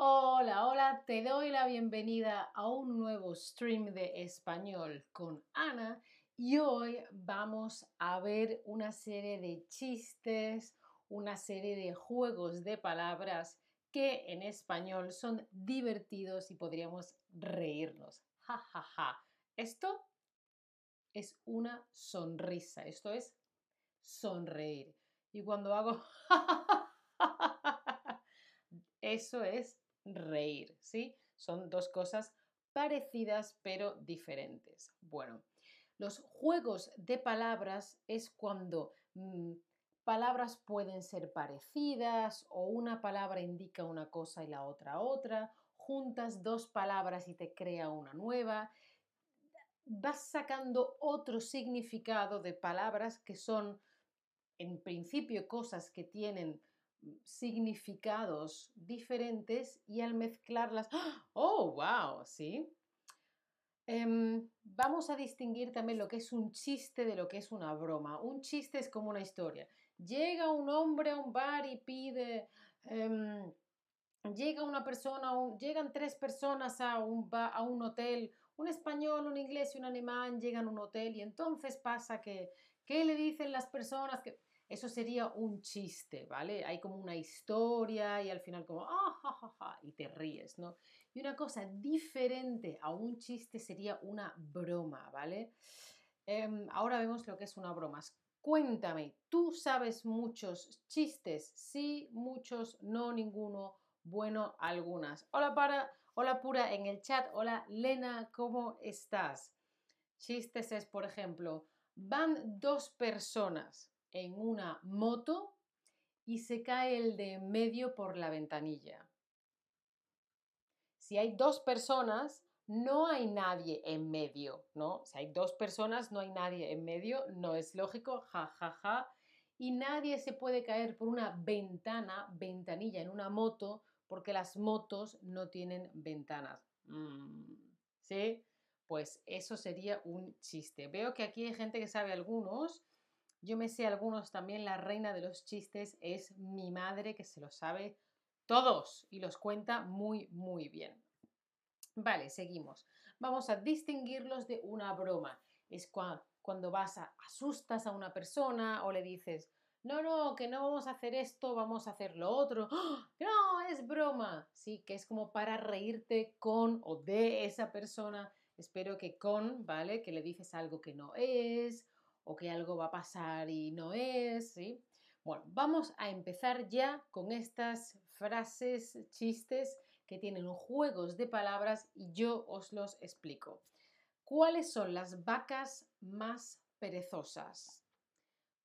Hola, hola, te doy la bienvenida a un nuevo stream de español con Ana y hoy vamos a ver una serie de chistes, una serie de juegos de palabras que en español son divertidos y podríamos reírnos. Ja, ja, ja. Esto es una sonrisa, esto es sonreír. Y cuando hago eso es reír, ¿sí? Son dos cosas parecidas pero diferentes. Bueno, los juegos de palabras es cuando mm, palabras pueden ser parecidas o una palabra indica una cosa y la otra otra, juntas dos palabras y te crea una nueva, vas sacando otro significado de palabras que son en principio cosas que tienen significados diferentes y al mezclarlas, ¡oh, wow! ¿Sí? Em, vamos a distinguir también lo que es un chiste de lo que es una broma. Un chiste es como una historia. Llega un hombre a un bar y pide... Em, llega una persona, llegan tres personas a un, a un hotel, un español, un inglés y un alemán llegan a un hotel y entonces pasa que, ¿qué le dicen las personas? Que, eso sería un chiste, ¿vale? Hay como una historia y al final como, ah, ja, ja, ja, y te ríes, ¿no? Y una cosa diferente a un chiste sería una broma, ¿vale? Em, ahora vemos lo que es una broma. Cuéntame, ¿tú sabes muchos chistes? Sí, muchos, no ninguno, bueno, algunas. Hola para, hola pura en el chat, hola Lena, ¿cómo estás? Chistes es, por ejemplo, van dos personas, en una moto y se cae el de en medio por la ventanilla. Si hay dos personas, no hay nadie en medio, ¿no? Si hay dos personas, no hay nadie en medio, no es lógico, ja, ja, ja. Y nadie se puede caer por una ventana, ventanilla en una moto, porque las motos no tienen ventanas. Mm, ¿Sí? Pues eso sería un chiste. Veo que aquí hay gente que sabe algunos. Yo me sé algunos también, la reina de los chistes es mi madre, que se los sabe todos y los cuenta muy, muy bien. Vale, seguimos. Vamos a distinguirlos de una broma. Es cuando vas a asustas a una persona o le dices, no, no, que no vamos a hacer esto, vamos a hacer lo otro. ¡Ah! No, es broma. Sí, que es como para reírte con o de esa persona. Espero que con, ¿vale? Que le dices algo que no es o que algo va a pasar y no es, ¿sí? Bueno, vamos a empezar ya con estas frases, chistes que tienen juegos de palabras y yo os los explico. ¿Cuáles son las vacas más perezosas?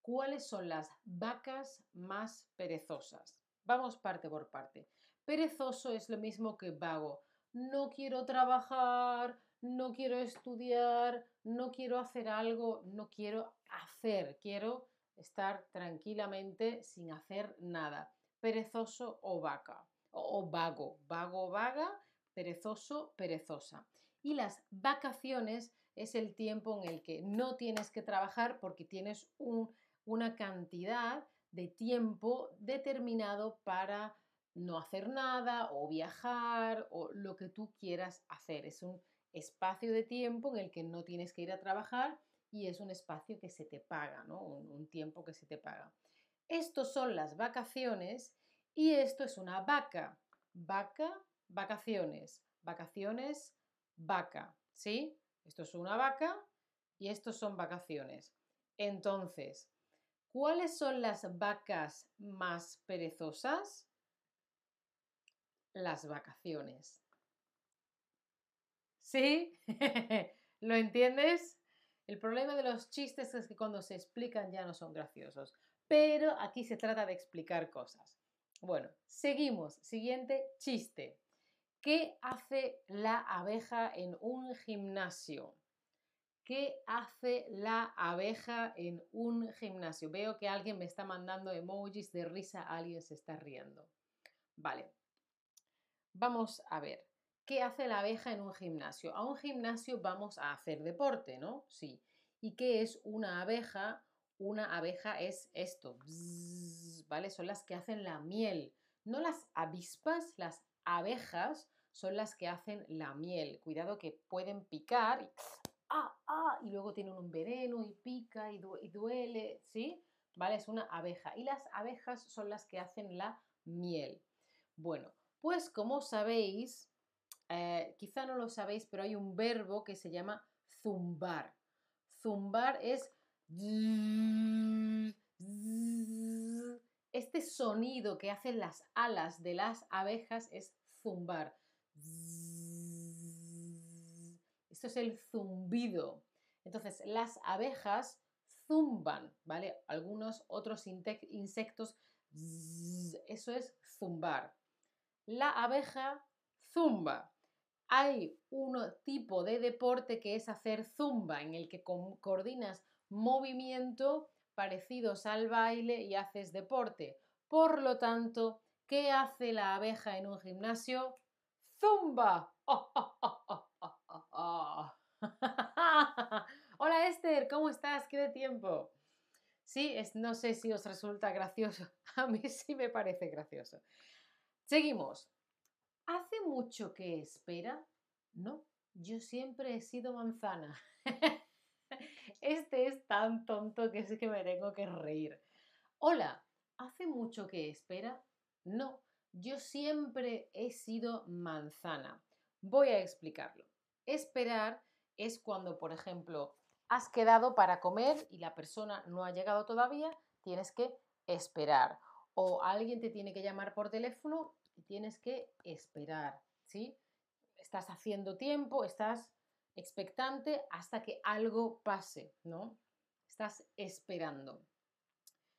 ¿Cuáles son las vacas más perezosas? Vamos parte por parte. Perezoso es lo mismo que vago. No quiero trabajar, no quiero estudiar, no quiero hacer algo, no quiero hacer, quiero estar tranquilamente sin hacer nada. Perezoso o vaca, o, vago, vago, vaga, perezoso, perezosa. Y las vacaciones es el tiempo en el que no tienes que trabajar porque tienes una cantidad de tiempo determinado para no hacer nada o viajar o lo que tú quieras hacer. Es un espacio de tiempo en el que no tienes que ir a trabajar y es un espacio que se te paga, ¿no? Un, tiempo que se te paga. Estos son las vacaciones y esto es una vaca. Vaca, vacaciones. Vacaciones, vaca. ¿Sí? Esto es una vaca y estos son vacaciones. Entonces, ¿cuáles son las vacas más perezosas? Las vacaciones. ¿Sí? ¿Lo entiendes? El problema de los chistes es que cuando se explican ya no son graciosos. Pero aquí se trata de explicar cosas. Bueno, seguimos. Siguiente chiste. ¿Qué hace la abeja en un gimnasio? ¿Qué hace la abeja en un gimnasio? Veo que alguien me está mandando emojis de risa, alguien se está riendo. Vale. Vamos a ver. ¿Qué hace la abeja en un gimnasio? A un gimnasio vamos a hacer deporte, ¿no? Sí. ¿Y qué es una abeja? Una abeja es esto, ¿vale? Son las que hacen la miel, no las avispas, las abejas son las que hacen la miel. Cuidado que pueden picar y, ah, ah, y luego tienen un veneno y pica y, duele, ¿sí? ¿Vale? Es una abeja. Y las abejas son las que hacen la miel. Bueno, pues como sabéis, eh, quizá no lo sabéis, pero hay un verbo que se llama zumbar. Zumbar es este sonido que hacen las alas de las abejas es zumbar. Esto es el zumbido. Entonces, las abejas zumban, ¿vale? Algunos otros insectos, eso es zumbar. La abeja zumba. Hay un tipo de deporte que es hacer zumba, en el que coordinas movimiento parecidos al baile y haces deporte. Por lo tanto, ¿qué hace la abeja en un gimnasio? ¡Zumba! Hola Esther, ¿cómo estás? ¿Qué de tiempo? Sí, no sé si os resulta gracioso. A mí sí me parece gracioso. Seguimos. ¿Hace mucho que espera? No, yo siempre he sido manzana. Este es tan tonto que es que me tengo que reír. Hola, ¿hace mucho que espera? No, yo siempre he sido manzana. Voy a explicarlo. Esperar es cuando, por ejemplo, has quedado para comer y la persona no ha llegado todavía, tienes que esperar. O alguien te tiene que llamar por teléfono tienes que esperar, ¿sí? Estás haciendo tiempo, estás expectante hasta que algo pase, ¿no? Estás esperando.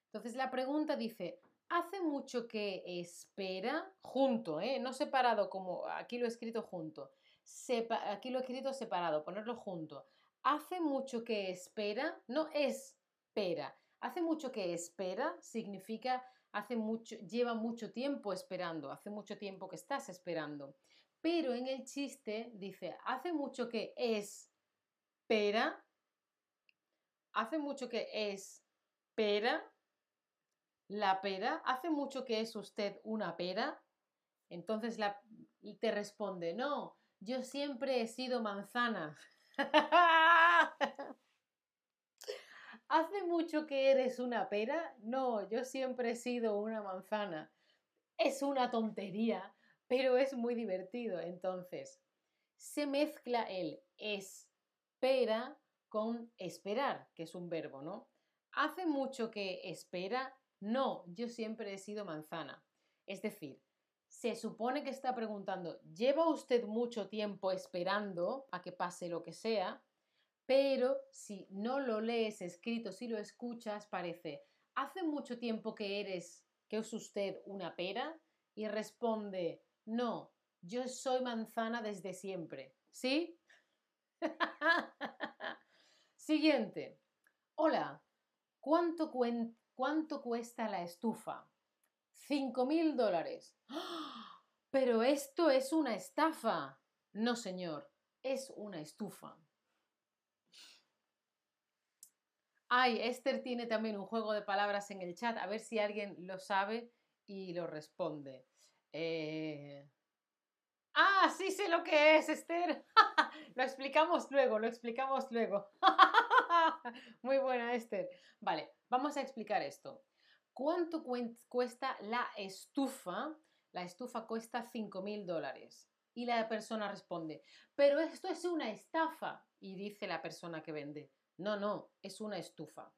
Entonces la pregunta dice, ¿hace mucho que espera junto, eh? no separado como aquí lo he escrito junto, aquí lo he escrito separado, ponerlo junto. ¿Hace mucho que espera? No espera. Hace mucho que espera significa hace mucho, lleva mucho tiempo esperando, hace mucho tiempo que estás esperando pero en el chiste dice, hace mucho que es pera, hace mucho que es pera, la pera, hace mucho que es usted una pera. Entonces la, te responde, no, yo siempre he sido manzana. ¿Hace mucho que eres una pera? No, yo siempre he sido una manzana. Es una tontería, pero es muy divertido. Entonces, se mezcla el espera con esperar, que es un verbo, ¿no? ¿Hace mucho que espera? No, yo siempre he sido manzana. Es decir, se supone que está preguntando, ¿lleva usted mucho tiempo esperando a que pase lo que sea? Pero si no lo lees escrito, si lo escuchas, parece, ¿hace mucho tiempo que eres, que es usted una pera? Y responde, no, yo soy manzana desde siempre. ¿Sí? Siguiente. Hola, ¿cuánto, ¿cuánto cuesta la estufa? Cinco mil dólares. Pero esto es una estafa. No, señor, es una estufa. Ay, Esther tiene también un juego de palabras en el chat, a ver si alguien lo sabe y lo responde. Eh, ah, sí sé lo que es, Esther. lo explicamos luego, lo explicamos luego. Muy buena, Esther. Vale, vamos a explicar esto. ¿Cuánto cuesta la estufa? La estufa cuesta 5 mil dólares. Y la persona responde, pero esto es una estafa. Y dice la persona que vende, no, no, es una estufa.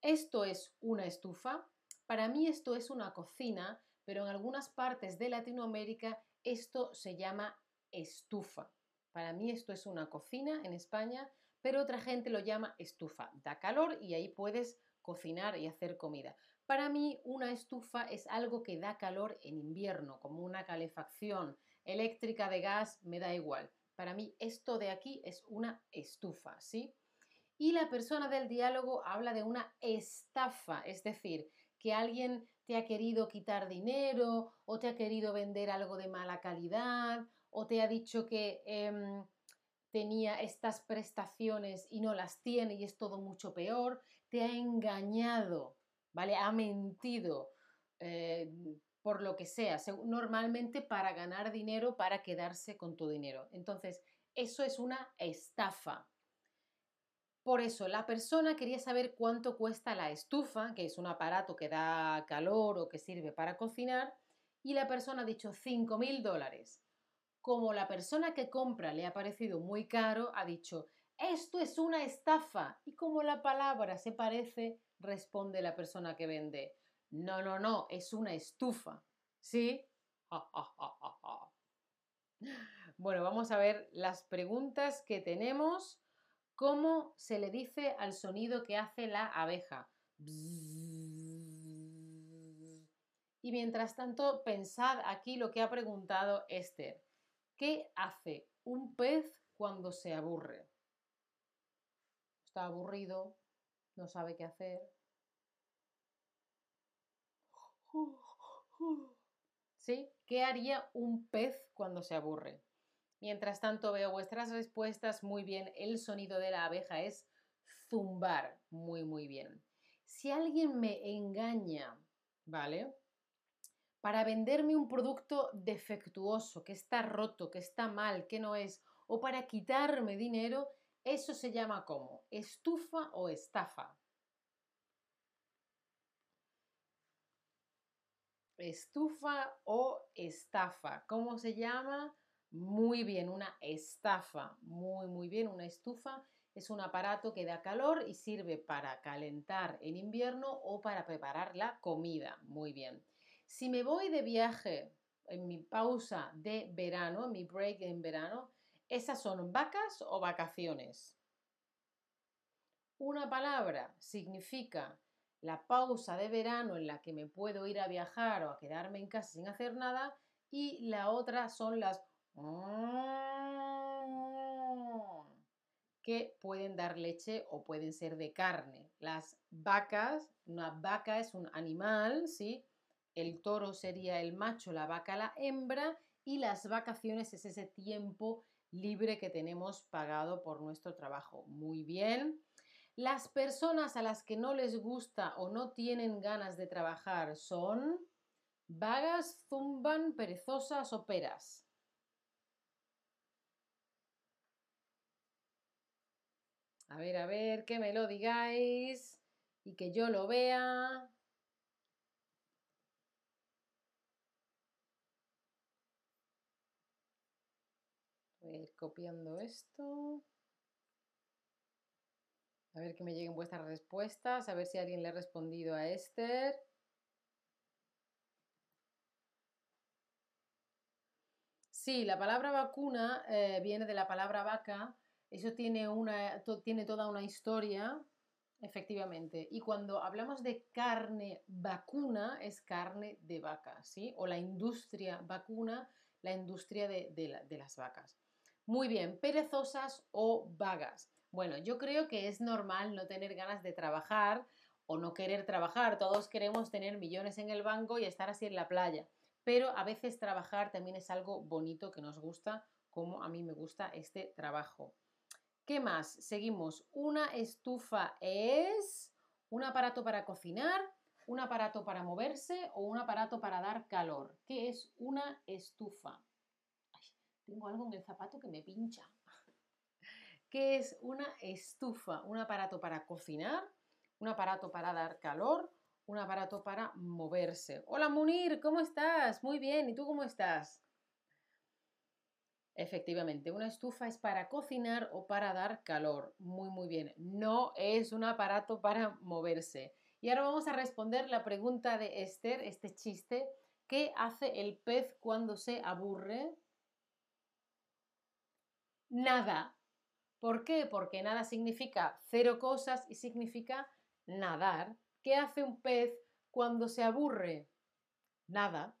Esto es una estufa. Para mí esto es una cocina pero en algunas partes de Latinoamérica esto se llama estufa. Para mí esto es una cocina en España, pero otra gente lo llama estufa. Da calor y ahí puedes cocinar y hacer comida. Para mí una estufa es algo que da calor en invierno, como una calefacción eléctrica de gas, me da igual. Para mí esto de aquí es una estufa, ¿sí? Y la persona del diálogo habla de una estafa, es decir, que alguien te ha querido quitar dinero o te ha querido vender algo de mala calidad o te ha dicho que em, tenía estas prestaciones y no las tiene y es todo mucho peor, te ha engañado, ¿vale? Ha mentido. Eh, por lo que sea, normalmente para ganar dinero, para quedarse con tu dinero. Entonces, eso es una estafa. Por eso, la persona quería saber cuánto cuesta la estufa, que es un aparato que da calor o que sirve para cocinar, y la persona ha dicho 5 mil dólares. Como la persona que compra le ha parecido muy caro, ha dicho, esto es una estafa. Y como la palabra se parece, responde la persona que vende, no, no, no, es una estufa. ¿Sí? bueno, vamos a ver las preguntas que tenemos. ¿Cómo se le dice al sonido que hace la abeja? Y mientras tanto, pensad aquí lo que ha preguntado Esther. ¿Qué hace un pez cuando se aburre? Está aburrido, no sabe qué hacer. ¿Sí? ¿Qué haría un pez cuando se aburre? Mientras tanto veo vuestras respuestas muy bien. El sonido de la abeja es zumbar. Muy, muy bien. Si alguien me engaña, ¿vale? Para venderme un producto defectuoso, que está roto, que está mal, que no es, o para quitarme dinero, eso se llama como estufa o estafa. Estufa o estafa. ¿Cómo se llama? Muy bien, una estafa, muy, muy bien, una estufa es un aparato que da calor y sirve para calentar en invierno o para preparar la comida. Muy bien. Si me voy de viaje en mi pausa de verano, en mi break en verano, ¿esas son vacas o vacaciones? Una palabra significa la pausa de verano en la que me puedo ir a viajar o a quedarme en casa sin hacer nada y la otra son las que pueden dar leche o pueden ser de carne. Las vacas, una vaca es un animal, ¿sí? El toro sería el macho, la vaca la hembra y las vacaciones es ese tiempo libre que tenemos pagado por nuestro trabajo. Muy bien. Las personas a las que no les gusta o no tienen ganas de trabajar son vagas, zumban, perezosas o peras. A ver, a ver, que me lo digáis y que yo lo vea. A ver, copiando esto. A ver que me lleguen vuestras respuestas, a ver si alguien le ha respondido a Esther. Sí, la palabra vacuna eh, viene de la palabra vaca eso tiene, una, tiene toda una historia, efectivamente. Y cuando hablamos de carne vacuna, es carne de vaca, ¿sí? O la industria vacuna, la industria de, de las vacas. Muy bien, perezosas o vagas. Bueno, yo creo que es normal no tener ganas de trabajar o no querer trabajar. Todos queremos tener millones en el banco y estar así en la playa. Pero a veces trabajar también es algo bonito que nos gusta, como a mí me gusta este trabajo. ¿Qué más? Seguimos. Una estufa es un aparato para cocinar, un aparato para moverse o un aparato para dar calor. ¿Qué es una estufa? tengo algo en el zapato que me pincha. ¿Qué es una estufa? Un aparato para cocinar, un aparato para dar calor, un aparato para moverse. Hola Munir, ¿cómo estás? Muy bien, ¿y tú cómo estás? Efectivamente, una estufa es para cocinar o para dar calor. Muy, muy bien. No es un aparato para moverse. Y ahora vamos a responder la pregunta de Esther, este chiste. ¿Qué hace el pez cuando se aburre? Nada. ¿Por qué? Porque nada significa cero cosas y significa nadar. ¿Qué hace un pez cuando se aburre? Nada.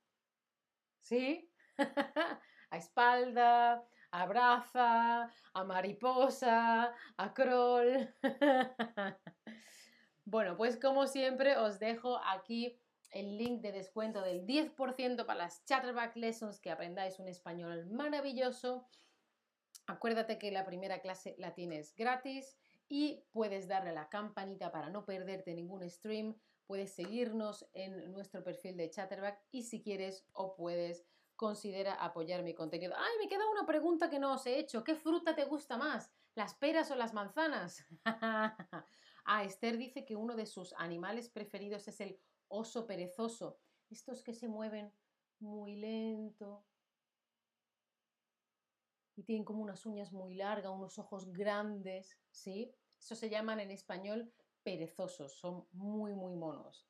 ¿Sí? a espalda, abraza, a mariposa, a crawl. bueno, pues como siempre os dejo aquí el link de descuento del 10% para las Chatterback Lessons que aprendáis un español maravilloso. Acuérdate que la primera clase la tienes gratis y puedes darle a la campanita para no perderte ningún stream. Puedes seguirnos en nuestro perfil de Chatterback y si quieres o puedes considera apoyar mi contenido. ¡Ay, me queda una pregunta que no os he hecho! ¿Qué fruta te gusta más? ¿Las peras o las manzanas? ah, Esther dice que uno de sus animales preferidos es el oso perezoso. Estos que se mueven muy lento. Y tienen como unas uñas muy largas, unos ojos grandes, ¿sí? Eso se llaman en español perezosos, son muy, muy monos.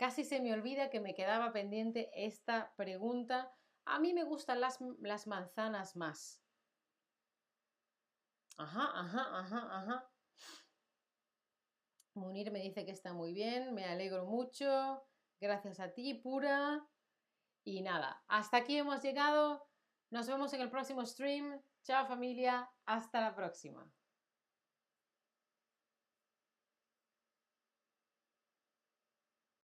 Casi se me olvida que me quedaba pendiente esta pregunta. A mí me gustan las, las manzanas más. Ajá, ajá, ajá, ajá. Munir me dice que está muy bien, me alegro mucho. Gracias a ti, pura. Y nada, hasta aquí hemos llegado. Nos vemos en el próximo stream. Chao familia, hasta la próxima.